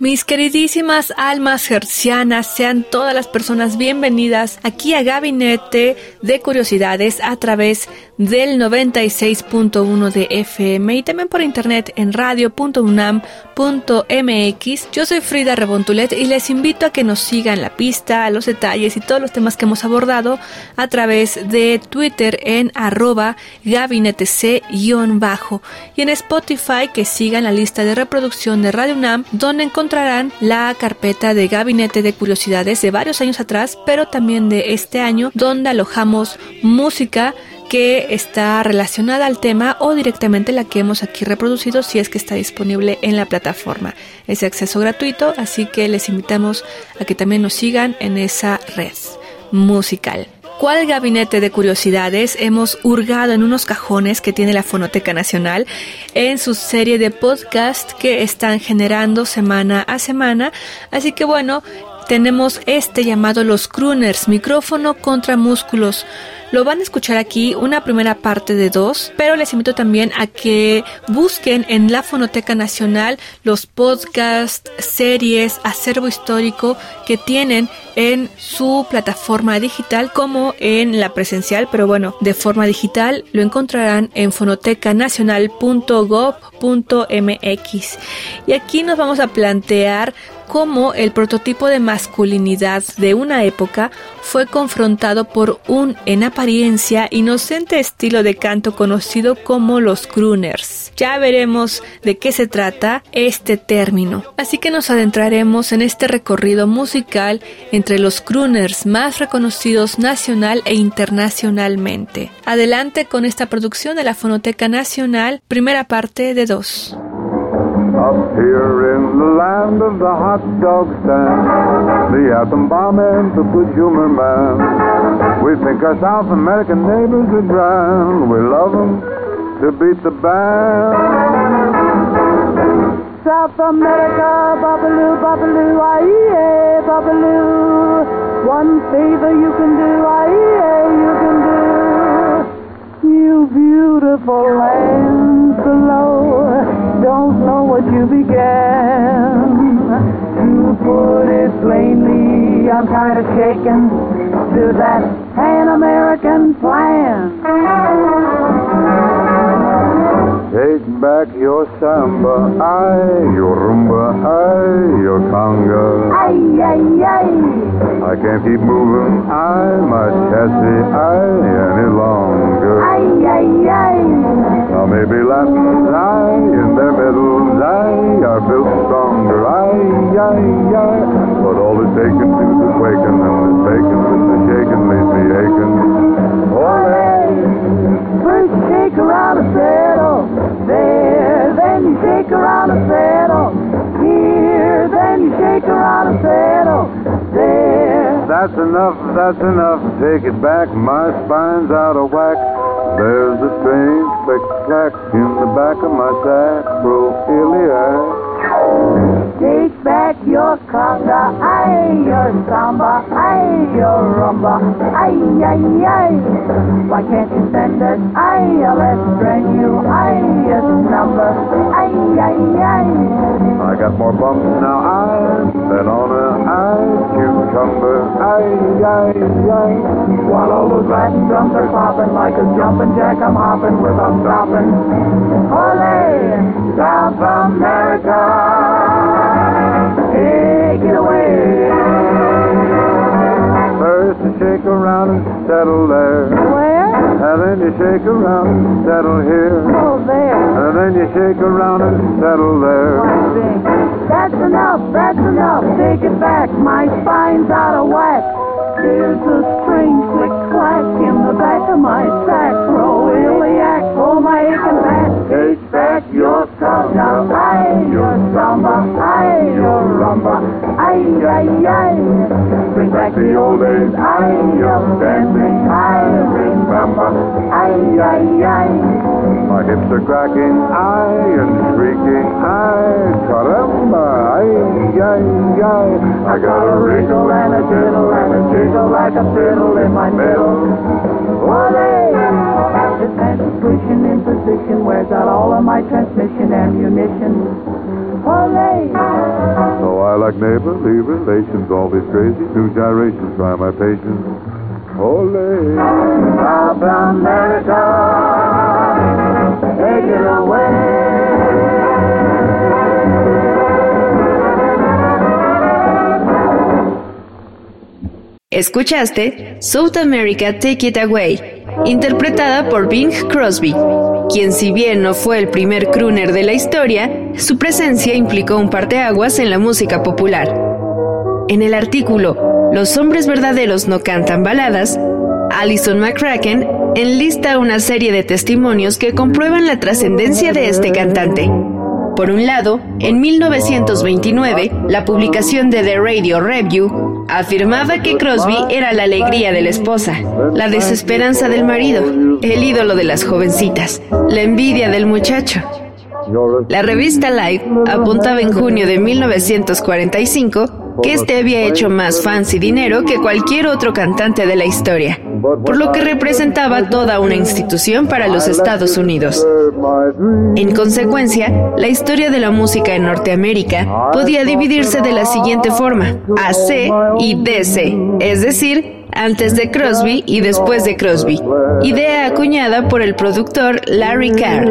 Mis queridísimas almas hercianas, sean todas las personas bienvenidas aquí a Gabinete de Curiosidades a través del 96.1 de FM y también por internet en radio.unam.mx. Yo soy Frida Rebontulet y les invito a que nos sigan la pista, los detalles y todos los temas que hemos abordado a través de Twitter en arroba gabinetec-bajo y en Spotify que sigan la lista de reproducción de Radio UNAM donde encontrarán la carpeta de Gabinete de Curiosidades de varios años atrás, pero también de este año, donde alojamos música que está relacionada al tema o directamente la que hemos aquí reproducido si es que está disponible en la plataforma. Es de acceso gratuito, así que les invitamos a que también nos sigan en esa red musical. ¿Cuál gabinete de curiosidades hemos hurgado en unos cajones que tiene la Fonoteca Nacional en su serie de podcast que están generando semana a semana? Así que bueno, tenemos este llamado Los Crooners, micrófono contra músculos. Lo van a escuchar aquí una primera parte de dos, pero les invito también a que busquen en la Fonoteca Nacional los podcasts, series, acervo histórico que tienen en su plataforma digital como en la presencial, pero bueno, de forma digital lo encontrarán en fonotecanacional.gov.mx. Y aquí nos vamos a plantear cómo el prototipo de masculinidad de una época fue confrontado por un, en apariencia, inocente estilo de canto conocido como los crooners. Ya veremos de qué se trata este término. Así que nos adentraremos en este recorrido musical entre los crooners más reconocidos nacional e internacionalmente. Adelante con esta producción de la Fonoteca Nacional, primera parte de dos. Up here in the land of the hot dog stand, the atom bomb and the good humor man. We think our American neighbors are grand. We love them to beat the band. South America, babaloo, babaloo, aye, babaloo. One favor you can do, aye, you can do. You beautiful land below, don't know what you began. To put it plainly, I'm kind of shaken to that Pan-American plan. Take back your samba, aye, your rumba, aye, your conga. Ay, ay, ay. I can't keep moving, aye, my chassis, aye, any longer. Ay, ay, ay. Now maybe Latins, aye, in their middles, aye, are built stronger, aye, aye, aye. But all it's taken to the quaking and the bacon and the shaking leaves me aching. Ole! First shake around a saddle, there, then you shake around a saddle, here, then you shake around a saddle, there. That's enough, that's enough, take it back, my spine's out of whack. There's a strange click-clack in the back of my sacroiliac. Take back your conga, ay, your samba, ay, your rumba, ay, ay, ay. Why can't you send us, ay, let's bring you, more bumps now, I than on a eye cucumber. Ay, ay, ay. While all those Latin drums are popping like a jumping jack, I'm hopping without stopping. Ole, South America, then you shake around and settle here. Oh, there. And then you shake around and settle there. Oh, that's enough, that's enough. Take it back, my spine's out of whack. There's a strange click clack in the back of my sacroiliac. Oh, my aching back. Take back your cup. Now, aye, your samba, aye, your rumba, aye, aye, aye. Bring back the old days, aye, your dancing. My hips are cracking, iron shrieking, ay, caramba, ay, ay, ay. I got a wriggle and a diddle and a jiggle like a fiddle in my middle. Olé! This is pushing in position, wears out all of my transmission ammunition. Olé! So I like neighborly relations, all these crazy new gyrations try my patience. Ole. South America, take it away. Escuchaste South America Take It Away, interpretada por Bing Crosby, quien si bien no fue el primer crooner de la historia, su presencia implicó un parteaguas en la música popular. En el artículo Los hombres verdaderos no cantan baladas, Alison McCracken enlista una serie de testimonios que comprueban la trascendencia de este cantante. Por un lado, en 1929, la publicación de The Radio Review afirmaba que Crosby era la alegría de la esposa, la desesperanza del marido, el ídolo de las jovencitas, la envidia del muchacho. La revista Life apuntaba en junio de 1945 que este había hecho más fans y dinero que cualquier otro cantante de la historia, por lo que representaba toda una institución para los Estados Unidos. En consecuencia, la historia de la música en Norteamérica podía dividirse de la siguiente forma, AC y DC, es decir, antes de Crosby y después de Crosby, idea acuñada por el productor Larry Carr.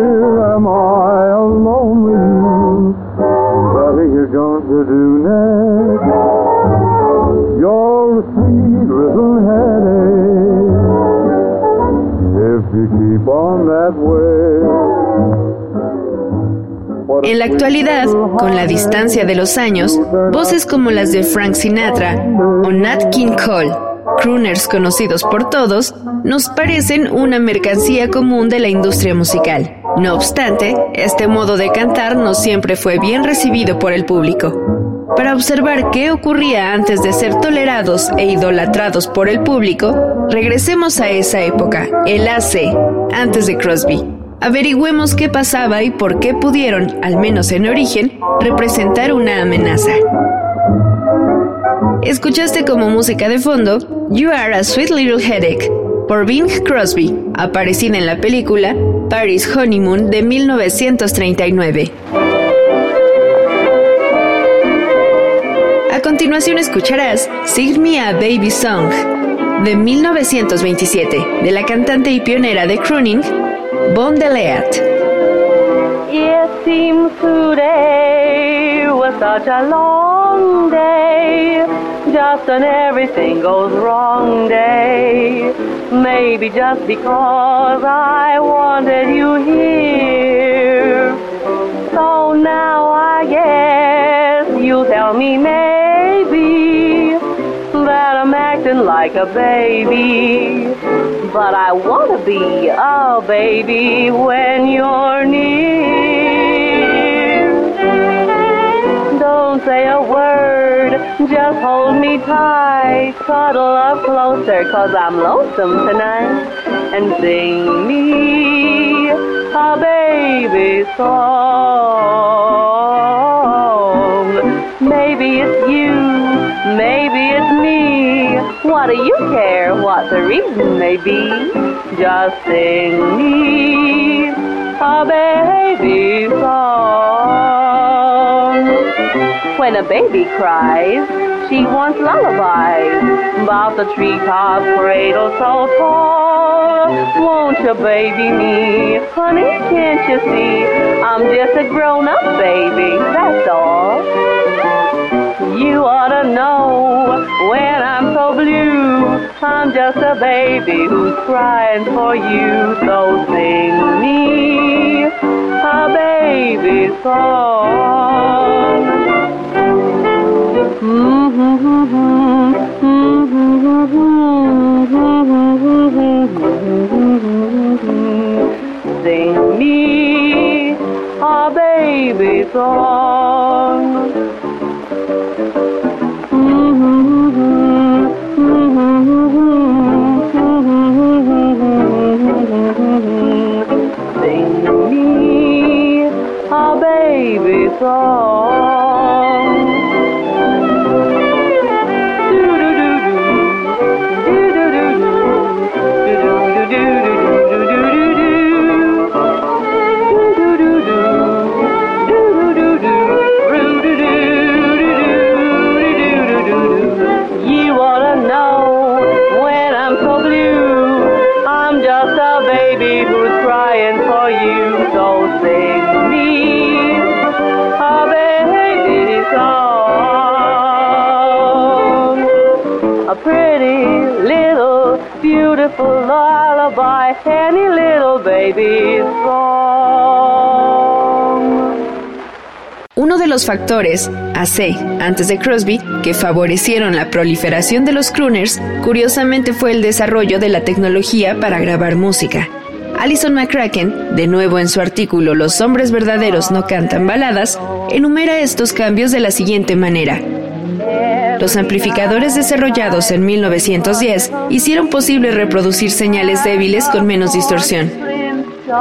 En la actualidad, con la distancia de los años, voces como las de Frank Sinatra o Nat King Cole, crooners conocidos por todos, nos parecen una mercancía común de la industria musical. No obstante, este modo de cantar no siempre fue bien recibido por el público. Para observar qué ocurría antes de ser tolerados e idolatrados por el público, regresemos a esa época, el AC, antes de Crosby. Averigüemos qué pasaba y por qué pudieron, al menos en origen, representar una amenaza. Escuchaste como música de fondo You Are a Sweet Little Headache por Bing Crosby, aparecida en la película Paris Honeymoon de 1939. A continuación escucharás Sing Me a Baby Song de 1927 de la cantante y pionera de crooning Bon Deleat. It seems today was such a long day, just an everything goes wrong day. Maybe just because I wanted you here. So now I guess you'll tell me maybe that I'm acting like a baby. But I wanna be a baby when you're near. Don't say a word, just hold me tight. Cuddle up closer, cause I'm lonesome tonight. And sing me a baby song. What the reason may be? Just sing me a baby song. When a baby cries, she wants lullabies about the treetop cradle so tall. Won't you baby me, honey? Can't you see I'm just a grown-up baby? That's all. You ought to know when I'm so blue, I'm just a baby who's crying for you. So sing me a baby song. Sing me a baby song. Song. Beautiful lullaby, any little baby song. Uno de los factores, AC, antes de Crosby, que favorecieron la proliferación de los crooners, curiosamente fue el desarrollo de la tecnología para grabar música. Alison McCracken, de nuevo en su artículo Los hombres verdaderos no cantan baladas, enumera estos cambios de la siguiente manera. Los amplificadores desarrollados en 1910 hicieron posible reproducir señales débiles con menos distorsión.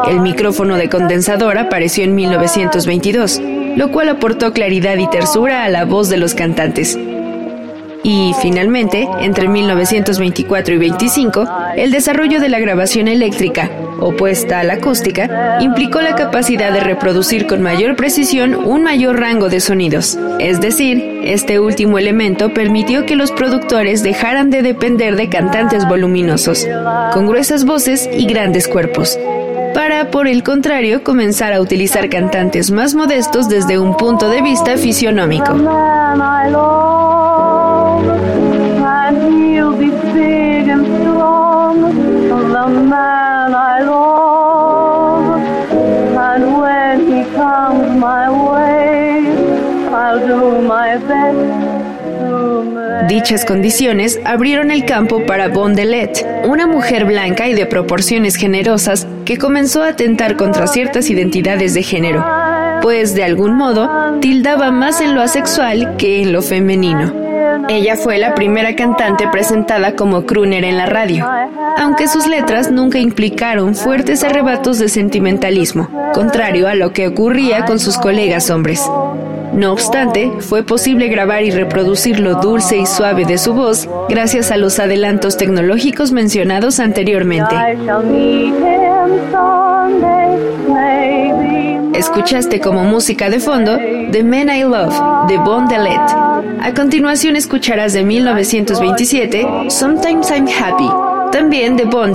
El micrófono de condensador apareció en 1922, lo cual aportó claridad y tersura a la voz de los cantantes. Y finalmente, entre 1924 y 25, el desarrollo de la grabación eléctrica, opuesta a la acústica, implicó la capacidad de reproducir con mayor precisión un mayor rango de sonidos. Es decir, este último elemento permitió que los productores dejaran de depender de cantantes voluminosos, con gruesas voces y grandes cuerpos, para, por el contrario, comenzar a utilizar cantantes más modestos desde un punto de vista fisionómico. Dichas condiciones abrieron el campo para Bondelet, una mujer blanca y de proporciones generosas que comenzó a atentar contra ciertas identidades de género, pues de algún modo tildaba más en lo asexual que en lo femenino. Ella fue la primera cantante presentada como crooner en la radio, aunque sus letras nunca implicaron fuertes arrebatos de sentimentalismo, contrario a lo que ocurría con sus colegas hombres. No obstante, fue posible grabar y reproducir lo dulce y suave de su voz gracias a los adelantos tecnológicos mencionados anteriormente. Escuchaste como música de fondo The Men I Love de Bon. A continuación escucharás de 1927 Sometimes I'm Happy, también de Bon.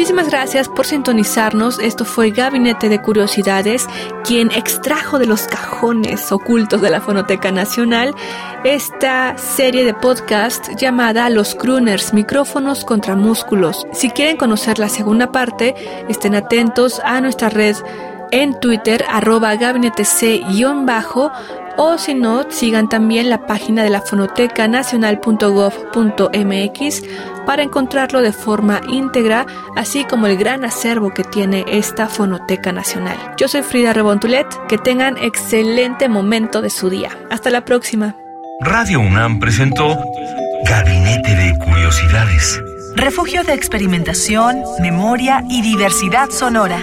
Muchísimas gracias por sintonizarnos. Esto fue Gabinete de Curiosidades, quien extrajo de los cajones ocultos de la Fonoteca Nacional esta serie de podcast llamada Los Crooners, micrófonos contra músculos. Si quieren conocer la segunda parte, estén atentos a nuestra red en Twitter, arroba gabinete C-bajo, o si no, sigan también la página de la fonoteca nacional.gov.mx para encontrarlo de forma íntegra, así como el gran acervo que tiene esta Fonoteca Nacional. Yo soy Frida Rebontulet, que tengan excelente momento de su día. Hasta la próxima. Radio UNAM presentó Gabinete de Curiosidades. Refugio de experimentación, memoria y diversidad sonora.